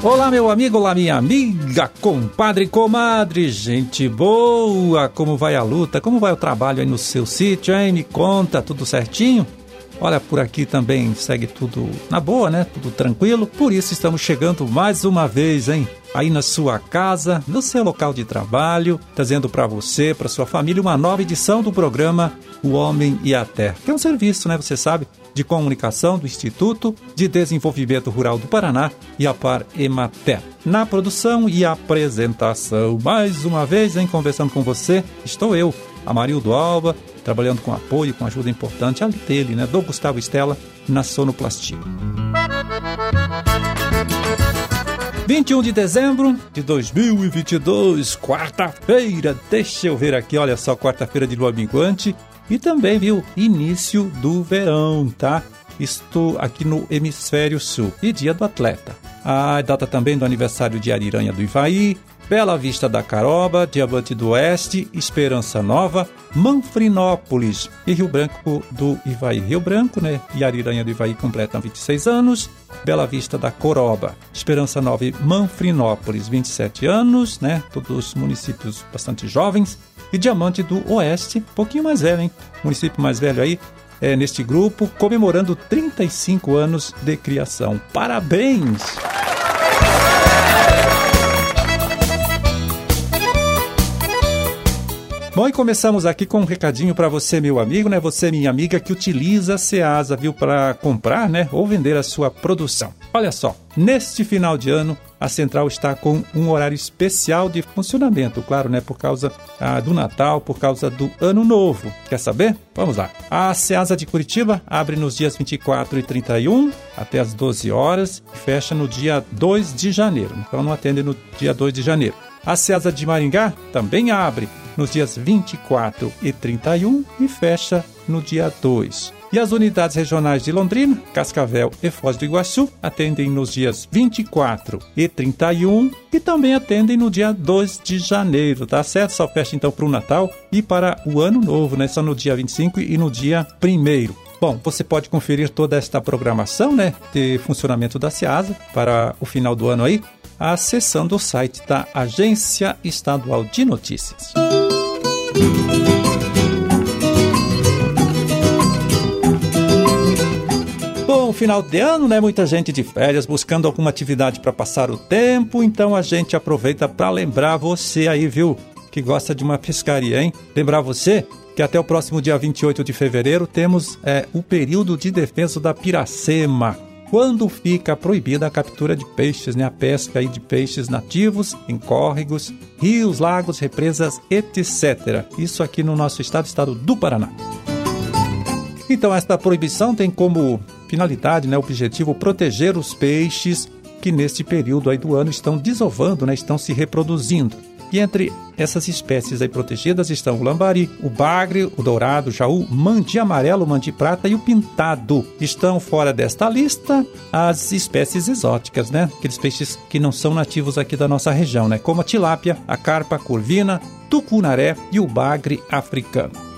Olá, meu amigo, olá, minha amiga, compadre comadre, gente boa, como vai a luta, como vai o trabalho aí no seu sítio, hein? Me conta, tudo certinho? Olha, por aqui também segue tudo na boa, né? Tudo tranquilo. Por isso estamos chegando mais uma vez, hein? Aí na sua casa, no seu local de trabalho, trazendo para você, para sua família, uma nova edição do programa O Homem e a Terra, que é um serviço, né? Você sabe, de comunicação do Instituto de Desenvolvimento Rural do Paraná e a Par Emater. Na produção e apresentação, mais uma vez, em conversando com você, estou eu, Amarildo Alba, trabalhando com apoio, com ajuda importante ali dele, né, do Gustavo Estela, na sonoplastia. 21 de dezembro de 2022, quarta-feira. Deixa eu ver aqui, olha só, quarta-feira de lua minguante e também, viu, início do verão, tá? Estou aqui no hemisfério sul e dia do atleta. A data também do aniversário de Ariranha do Ivaí, Bela Vista da Caroba, Diamante do Oeste, Esperança Nova, Manfrinópolis e Rio Branco do Ivaí. Rio Branco, né? E Ariranha do Ivaí completam 26 anos. Bela Vista da Coroba, Esperança Nova e Manfrinópolis, 27 anos, né? Todos municípios bastante jovens. E Diamante do Oeste, pouquinho mais velho, hein? Município mais velho aí, é, neste grupo, comemorando 35 anos de criação. Parabéns! Bom, e começamos aqui com um recadinho para você, meu amigo, né? Você, minha amiga, que utiliza a Ceasa, viu, para comprar, né, ou vender a sua produção. Olha só, neste final de ano, a central está com um horário especial de funcionamento, claro, né, por causa ah, do Natal, por causa do Ano Novo. Quer saber? Vamos lá. A Ceasa de Curitiba abre nos dias 24 e 31 até as 12 horas e fecha no dia 2 de janeiro. Então não atende no dia 2 de janeiro. A Ceasa de Maringá também abre nos dias 24 e 31 e fecha no dia 2. E as unidades regionais de Londrina, Cascavel e Foz do Iguaçu atendem nos dias 24 e 31 e também atendem no dia 2 de janeiro, tá certo? Só fecha então para o Natal e para o Ano Novo, né? Só no dia 25 e no dia 1 Bom, você pode conferir toda esta programação, né, de funcionamento da CIASA para o final do ano aí, acessando o site da Agência Estadual de Notícias. Bom, final de ano, né? Muita gente de férias buscando alguma atividade para passar o tempo, então a gente aproveita para lembrar você aí, viu, que gosta de uma pescaria, hein? Lembrar você que até o próximo dia 28 de fevereiro temos é, o período de defesa da Piracema quando fica proibida a captura de peixes, né, a pesca aí de peixes nativos em córregos, rios, lagos, represas, etc. Isso aqui no nosso estado, estado do Paraná. Então, esta proibição tem como finalidade, né, objetivo, proteger os peixes que neste período aí do ano estão desovando, né, estão se reproduzindo. E entre essas espécies aí protegidas estão o lambari, o bagre, o dourado, o jaú, mandi amarelo, mandi prata e o pintado. Estão fora desta lista as espécies exóticas, né? Aqueles peixes que não são nativos aqui da nossa região, né? Como a tilápia, a carpa, curvina, tucunaré e o bagre africano.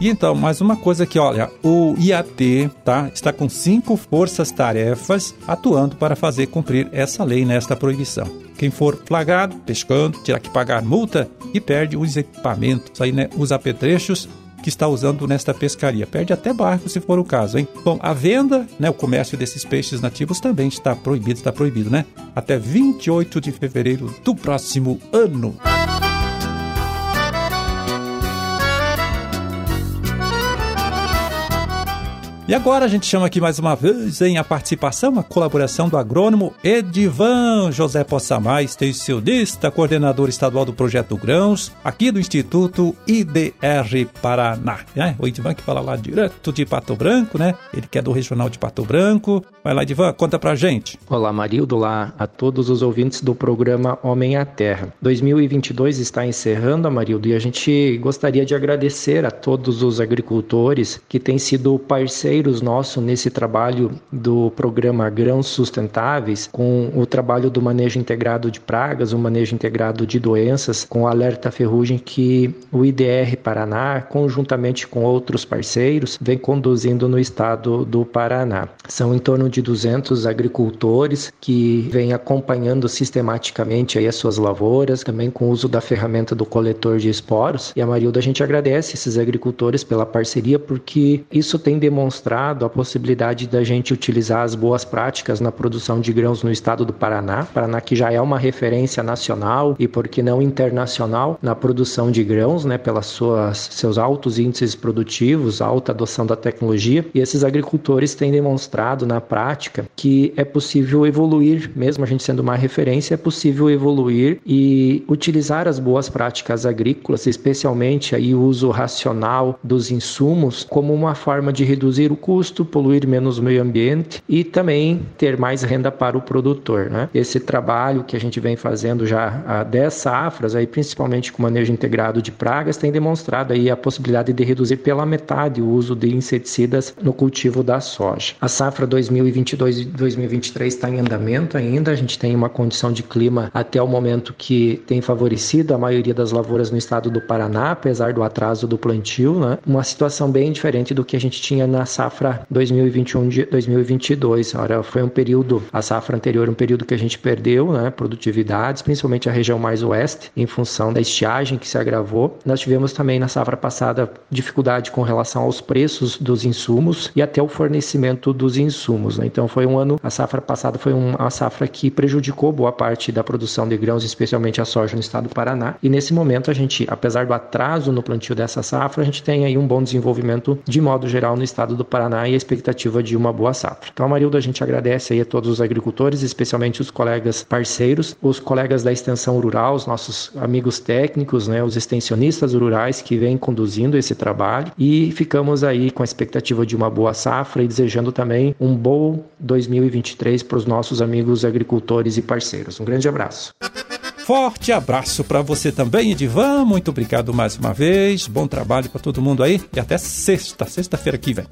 E então, mais uma coisa aqui, olha, o IAT tá, está com cinco forças-tarefas atuando para fazer cumprir essa lei nesta proibição. Quem for flagrado pescando terá que pagar multa e perde os equipamentos, aí, né, os apetrechos que está usando nesta pescaria. Perde até barco se for o caso, hein? Bom, a venda, né, o comércio desses peixes nativos também está proibido, está proibido, né? Até 28 de fevereiro do próximo ano. E agora a gente chama aqui mais uma vez em a participação, a colaboração do agrônomo Edivan José Possamay, extensionista, coordenador estadual do Projeto Grãos, aqui do Instituto IDR Paraná. É, o Edivan que fala lá direto de Pato Branco, né? Ele que é do Regional de Pato Branco. Vai lá, Edivan, conta pra gente. Olá, Marildo, lá a todos os ouvintes do programa Homem à Terra. 2022 está encerrando, Amarildo, e a gente gostaria de agradecer a todos os agricultores que têm sido parceiros parceiros nossos nesse trabalho do programa Grãos Sustentáveis, com o trabalho do manejo integrado de pragas, o manejo integrado de doenças, com o alerta ferrugem que o IDR Paraná, conjuntamente com outros parceiros, vem conduzindo no estado do Paraná. São em torno de 200 agricultores que vêm acompanhando sistematicamente aí as suas lavouras, também com o uso da ferramenta do coletor de esporos. E a Marilda, a gente agradece esses agricultores pela parceria, porque isso tem demonstrado a possibilidade da gente utilizar as boas práticas na produção de grãos no estado do Paraná. Paraná que já é uma referência nacional e, por que não internacional, na produção de grãos, né, pelas suas seus altos índices produtivos, alta adoção da tecnologia. E esses agricultores têm demonstrado na prática que é possível evoluir, mesmo a gente sendo uma referência, é possível evoluir e utilizar as boas práticas agrícolas, especialmente aí o uso racional dos insumos, como uma forma de reduzir o custo, poluir menos o meio ambiente e também ter mais renda para o produtor. Né? Esse trabalho que a gente vem fazendo já há 10 safras, aí, principalmente com manejo integrado de pragas, tem demonstrado aí a possibilidade de reduzir pela metade o uso de inseticidas no cultivo da soja. A safra 2022 e 2023 está em andamento ainda, a gente tem uma condição de clima até o momento que tem favorecido a maioria das lavouras no estado do Paraná, apesar do atraso do plantio, né? Uma situação bem diferente do que a gente tinha na safra 2021-2022. Ora, foi um período, a safra anterior, um período que a gente perdeu, né? Produtividades, principalmente a região mais oeste, em função da estiagem que se agravou. Nós tivemos também na safra passada dificuldade com relação aos preços dos insumos e até o fornecimento dos insumos. Né? Então foi um ano, a safra passada foi uma safra que prejudicou boa parte da produção de grãos, especialmente a soja no estado do Paraná. E nesse momento a gente, apesar do atraso no plantio dessa safra, a gente tem aí um bom desenvolvimento de modo geral no estado do Paraná e a expectativa de uma boa safra. Então, Marildo, a gente agradece aí a todos os agricultores, especialmente os colegas parceiros, os colegas da extensão rural, os nossos amigos técnicos, né, os extensionistas rurais que vêm conduzindo esse trabalho e ficamos aí com a expectativa de uma boa safra e desejando também um bom 2023 para os nossos amigos agricultores e parceiros. Um grande abraço. Forte abraço para você também, Edivan. Muito obrigado mais uma vez. Bom trabalho para todo mundo aí e até sexta, sexta-feira que vem.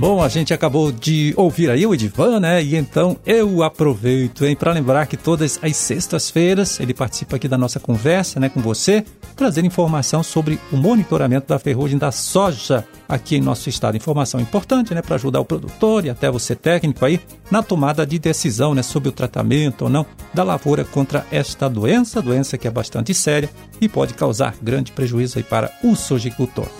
Bom, a gente acabou de ouvir aí o Edivan, né? E então eu aproveito, hein, para lembrar que todas as sextas-feiras ele participa aqui da nossa conversa, né, com você, trazendo informação sobre o monitoramento da ferrugem da soja aqui em nosso estado. Informação importante, né, para ajudar o produtor e até você técnico aí na tomada de decisão, né, sobre o tratamento ou não da lavoura contra esta doença, doença que é bastante séria e pode causar grande prejuízo aí para o sojicultor.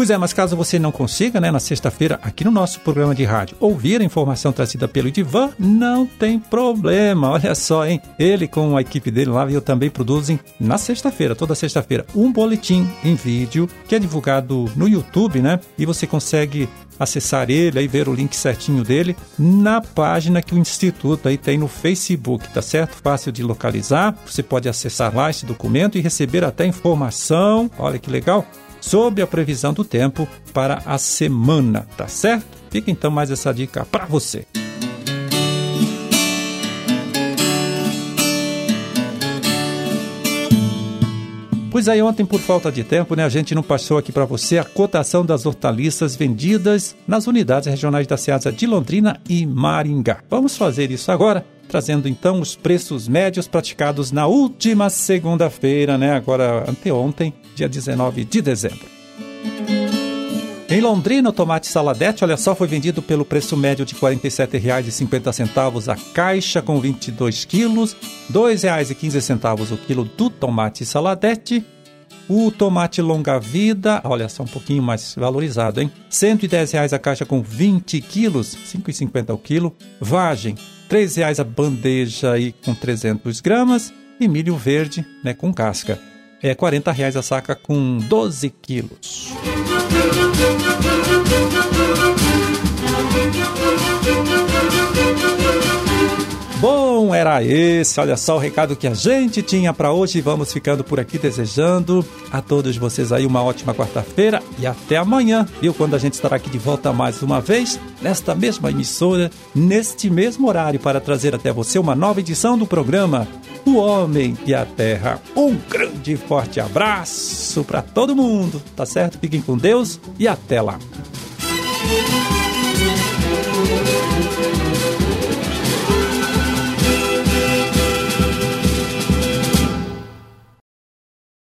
Pois é, mas caso você não consiga, né, na sexta-feira, aqui no nosso programa de rádio, ouvir a informação trazida pelo Idivan, não tem problema. Olha só, hein? Ele com a equipe dele lá e eu também produzem na sexta-feira, toda sexta-feira, um boletim em vídeo que é divulgado no YouTube, né? E você consegue acessar ele e ver o link certinho dele na página que o Instituto aí tem no Facebook, tá certo? Fácil de localizar. Você pode acessar lá esse documento e receber até informação. Olha que legal sobre a previsão do tempo para a semana, tá certo? Fica então mais essa dica para você. Pois aí, ontem, por falta de tempo, né, a gente não passou aqui para você a cotação das hortaliças vendidas nas unidades regionais da Ceasa de Londrina e Maringá. Vamos fazer isso agora trazendo então os preços médios praticados na última segunda-feira, né? Agora anteontem, dia 19 de dezembro. Em Londrina, o tomate saladete, olha só, foi vendido pelo preço médio de R$ 47,50 a caixa com 22 quilos, R$ 2,15 o quilo do tomate saladete. O tomate longa-vida, olha só, um pouquinho mais valorizado, hein? R$ 110 a caixa com 20 quilos, R$ 5,50 o quilo. Vagem, R$ reais a bandeja aí com 300 gramas e milho verde né, com casca. É R$ reais a saca com 12 quilos. Bom, era esse. Olha só o recado que a gente tinha para hoje. Vamos ficando por aqui desejando a todos vocês aí uma ótima quarta-feira e até amanhã, viu? Quando a gente estará aqui de volta mais uma vez, nesta mesma emissora, neste mesmo horário, para trazer até você uma nova edição do programa o homem e a terra. Um grande e forte abraço para todo mundo, tá certo? Fiquem com Deus e até lá.